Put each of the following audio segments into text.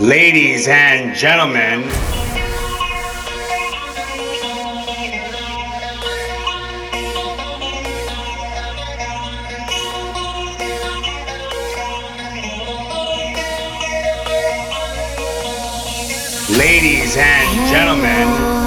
Ladies and gentlemen, ladies and gentlemen.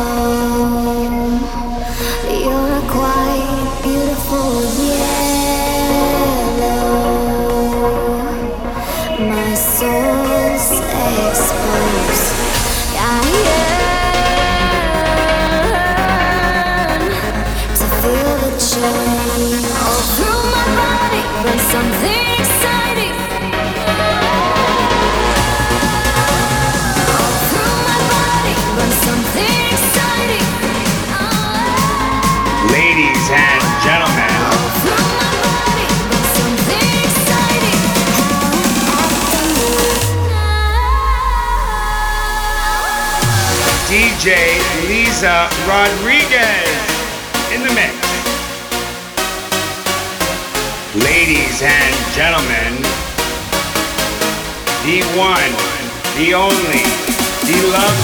Liza uh, Rodriguez in the mix. Ladies and gentlemen, the one, the only, the lovely.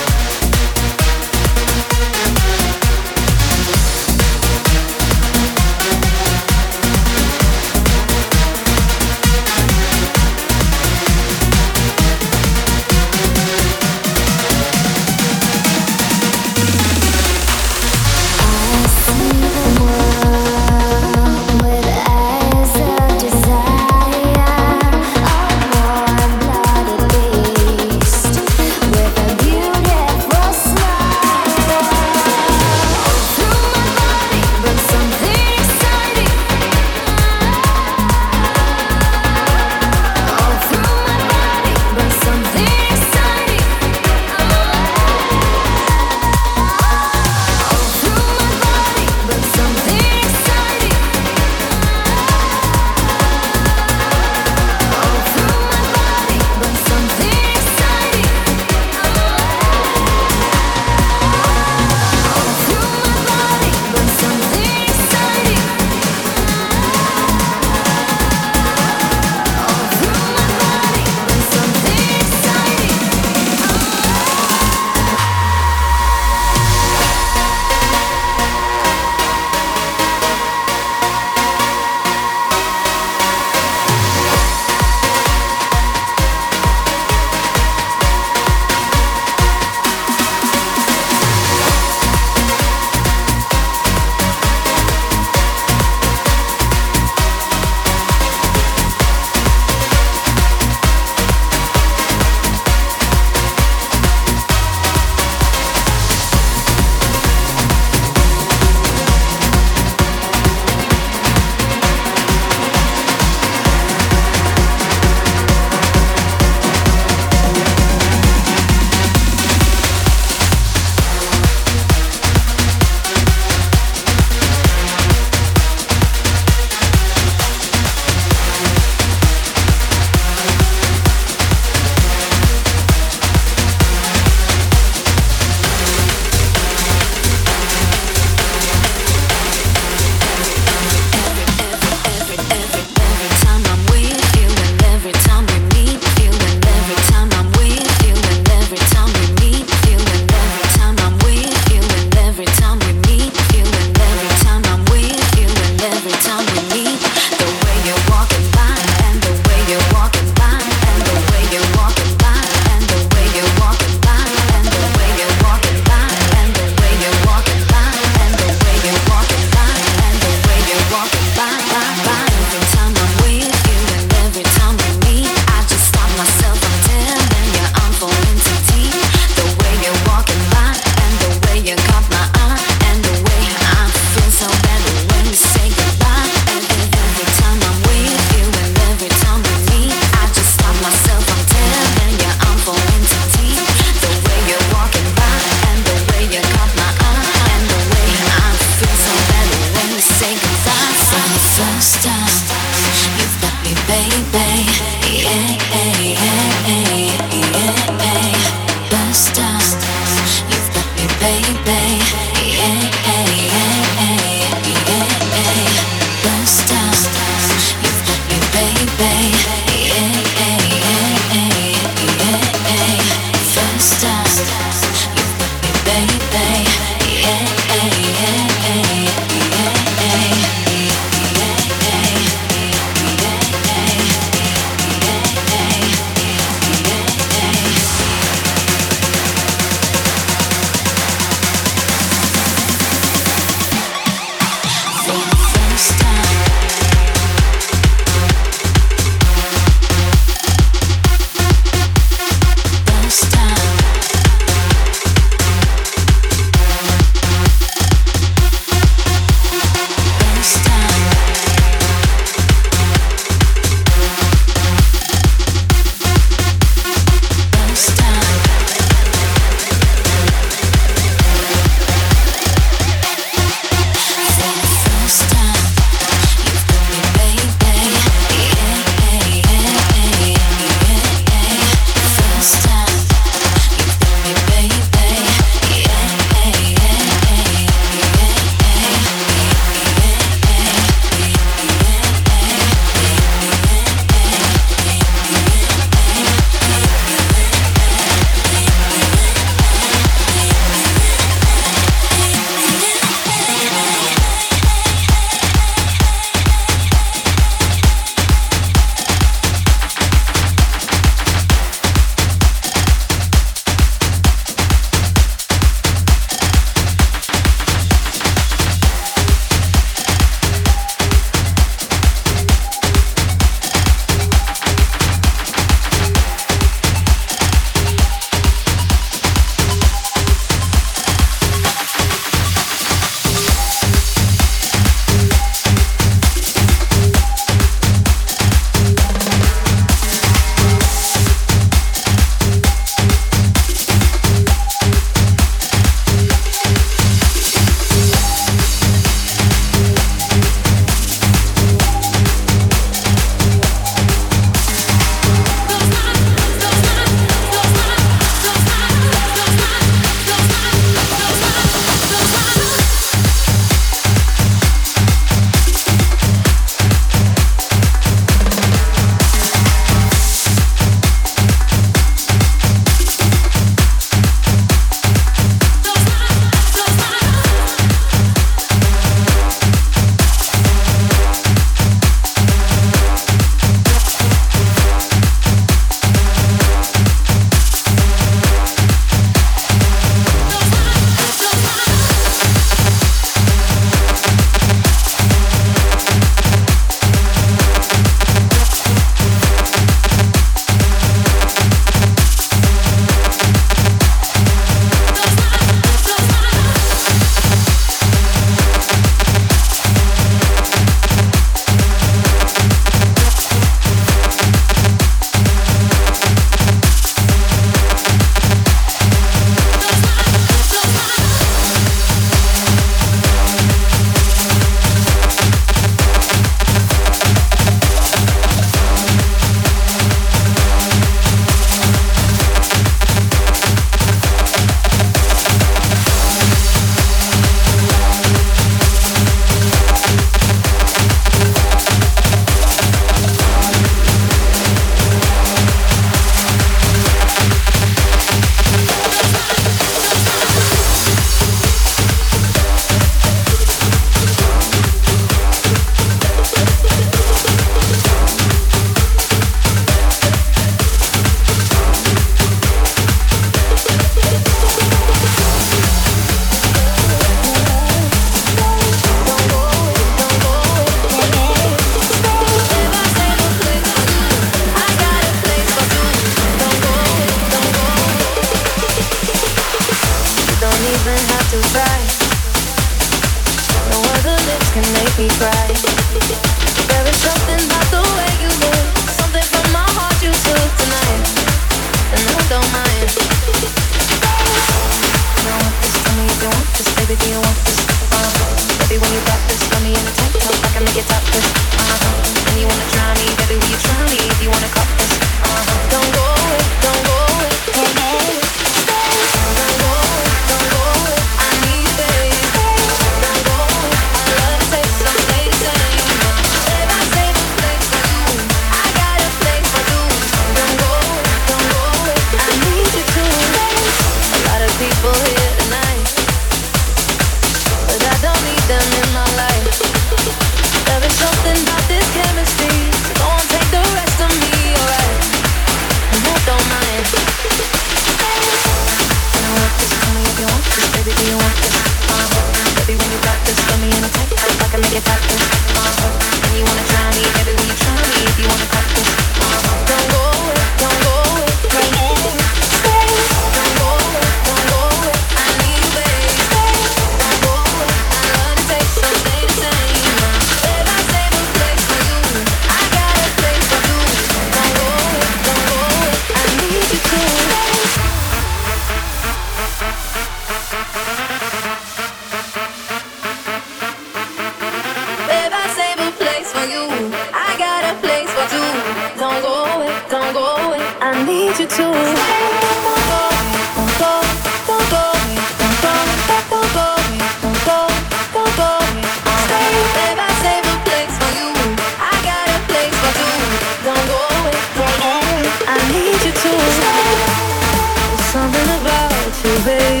baby.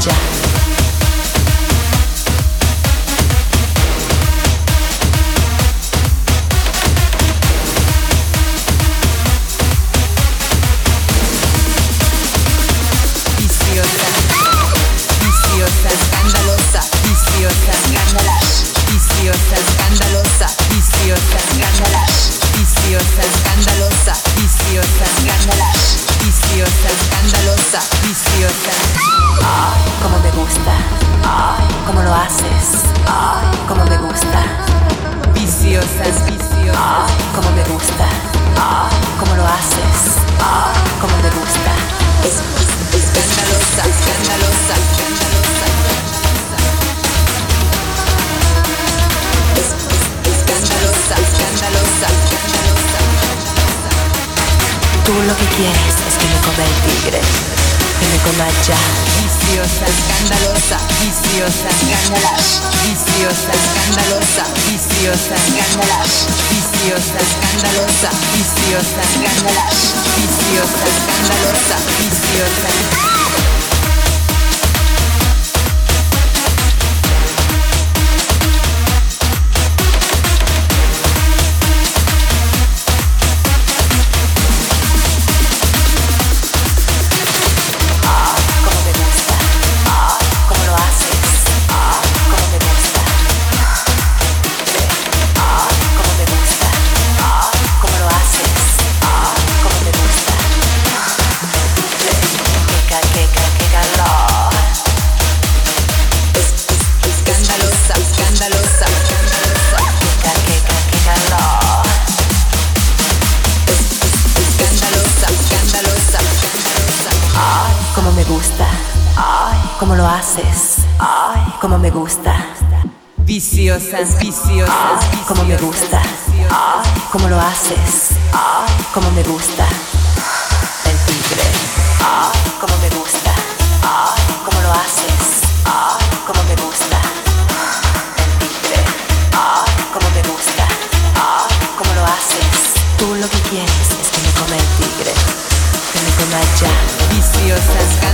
자.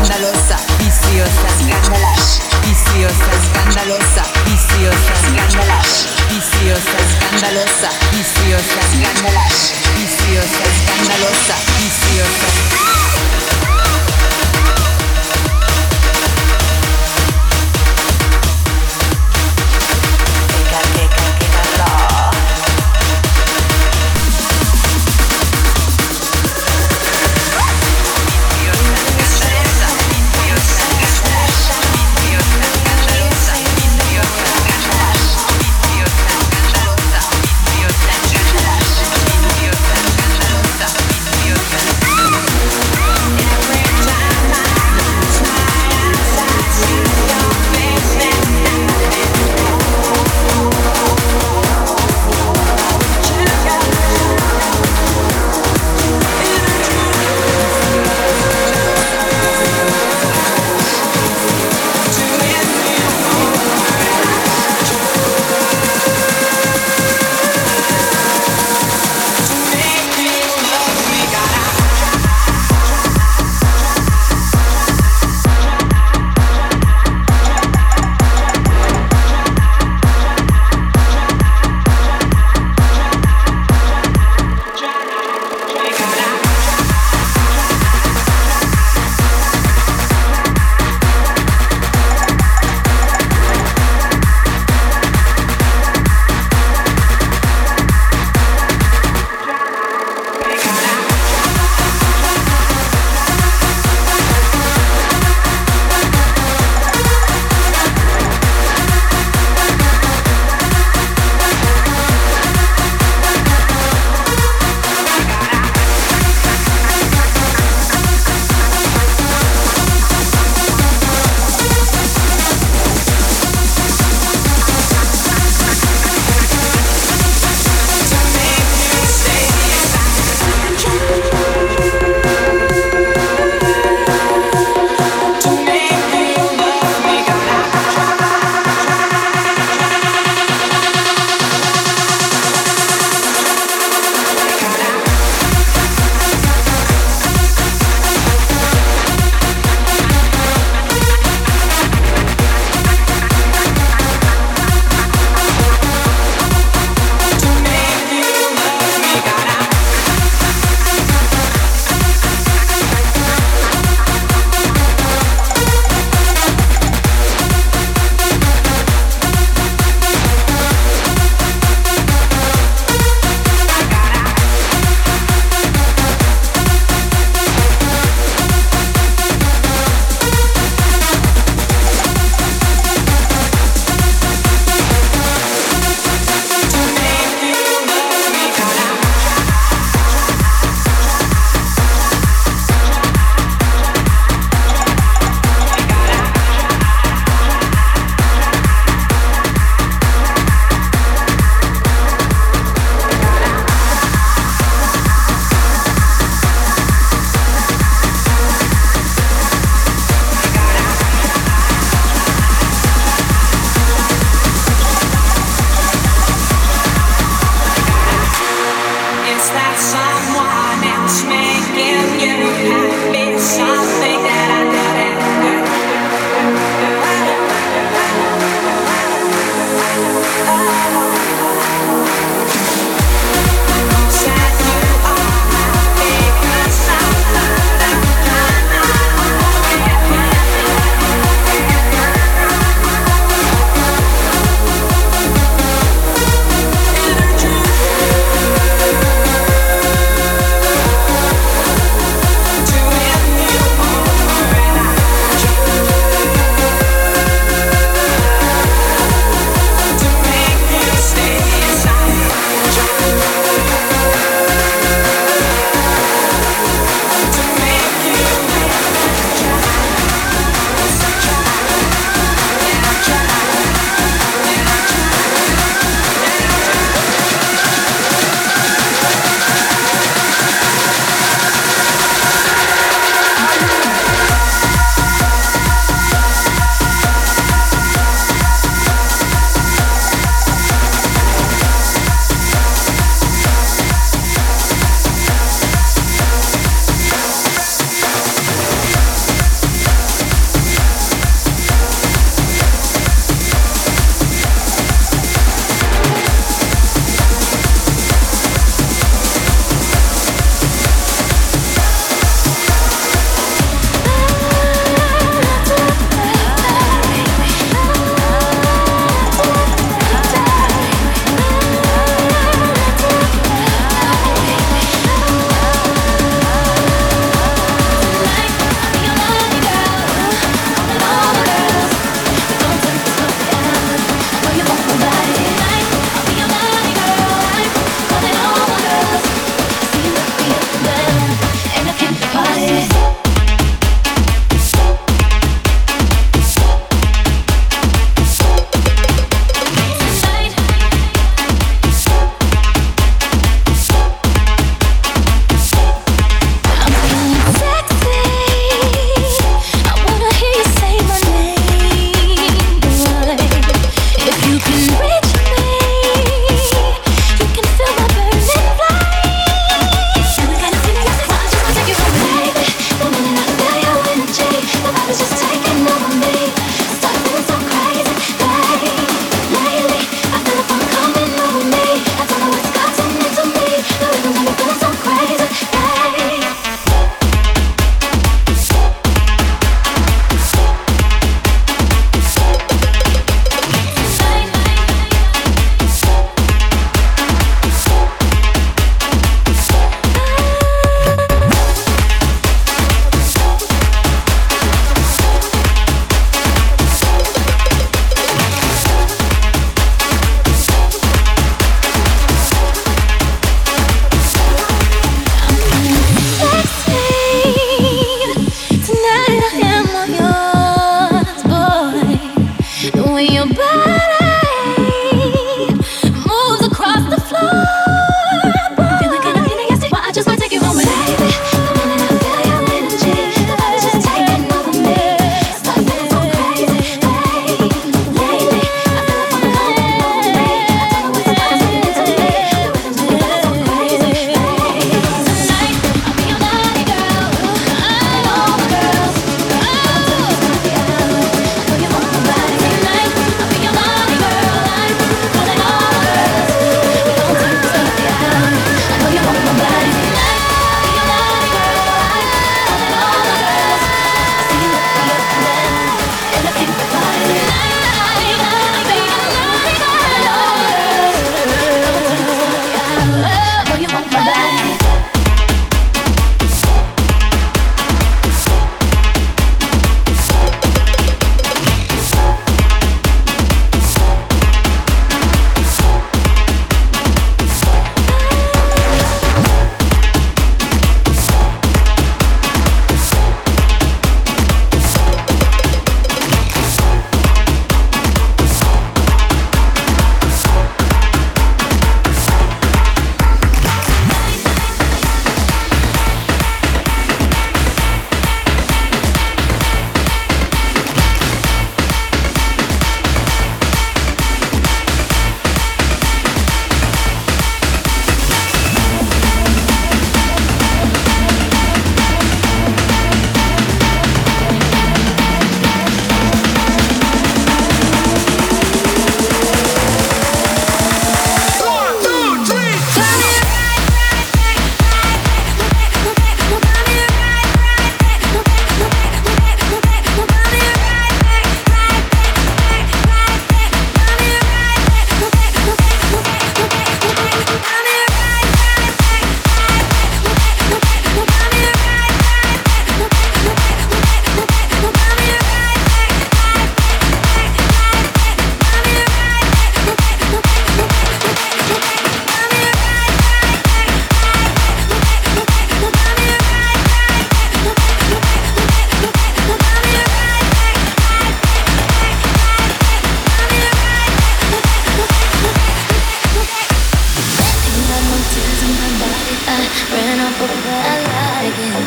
escandalosa, viciosa, escandalosa, viciosa, escandalosa, viciosa, escandalosa, viciosa, escandalosa, viciosa, escandalosa, viciosa, escandalosa, viciosa.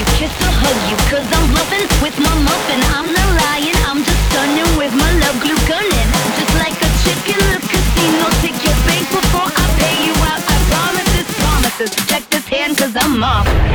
you, kiss or hug you, cause I'm loving with my muffin. I'm not lying, I'm just stunning with my love glue gunning. Just like a chicken in the casino, take your bank before I pay you out. I promise this, promises. Check this hand, cause I'm off.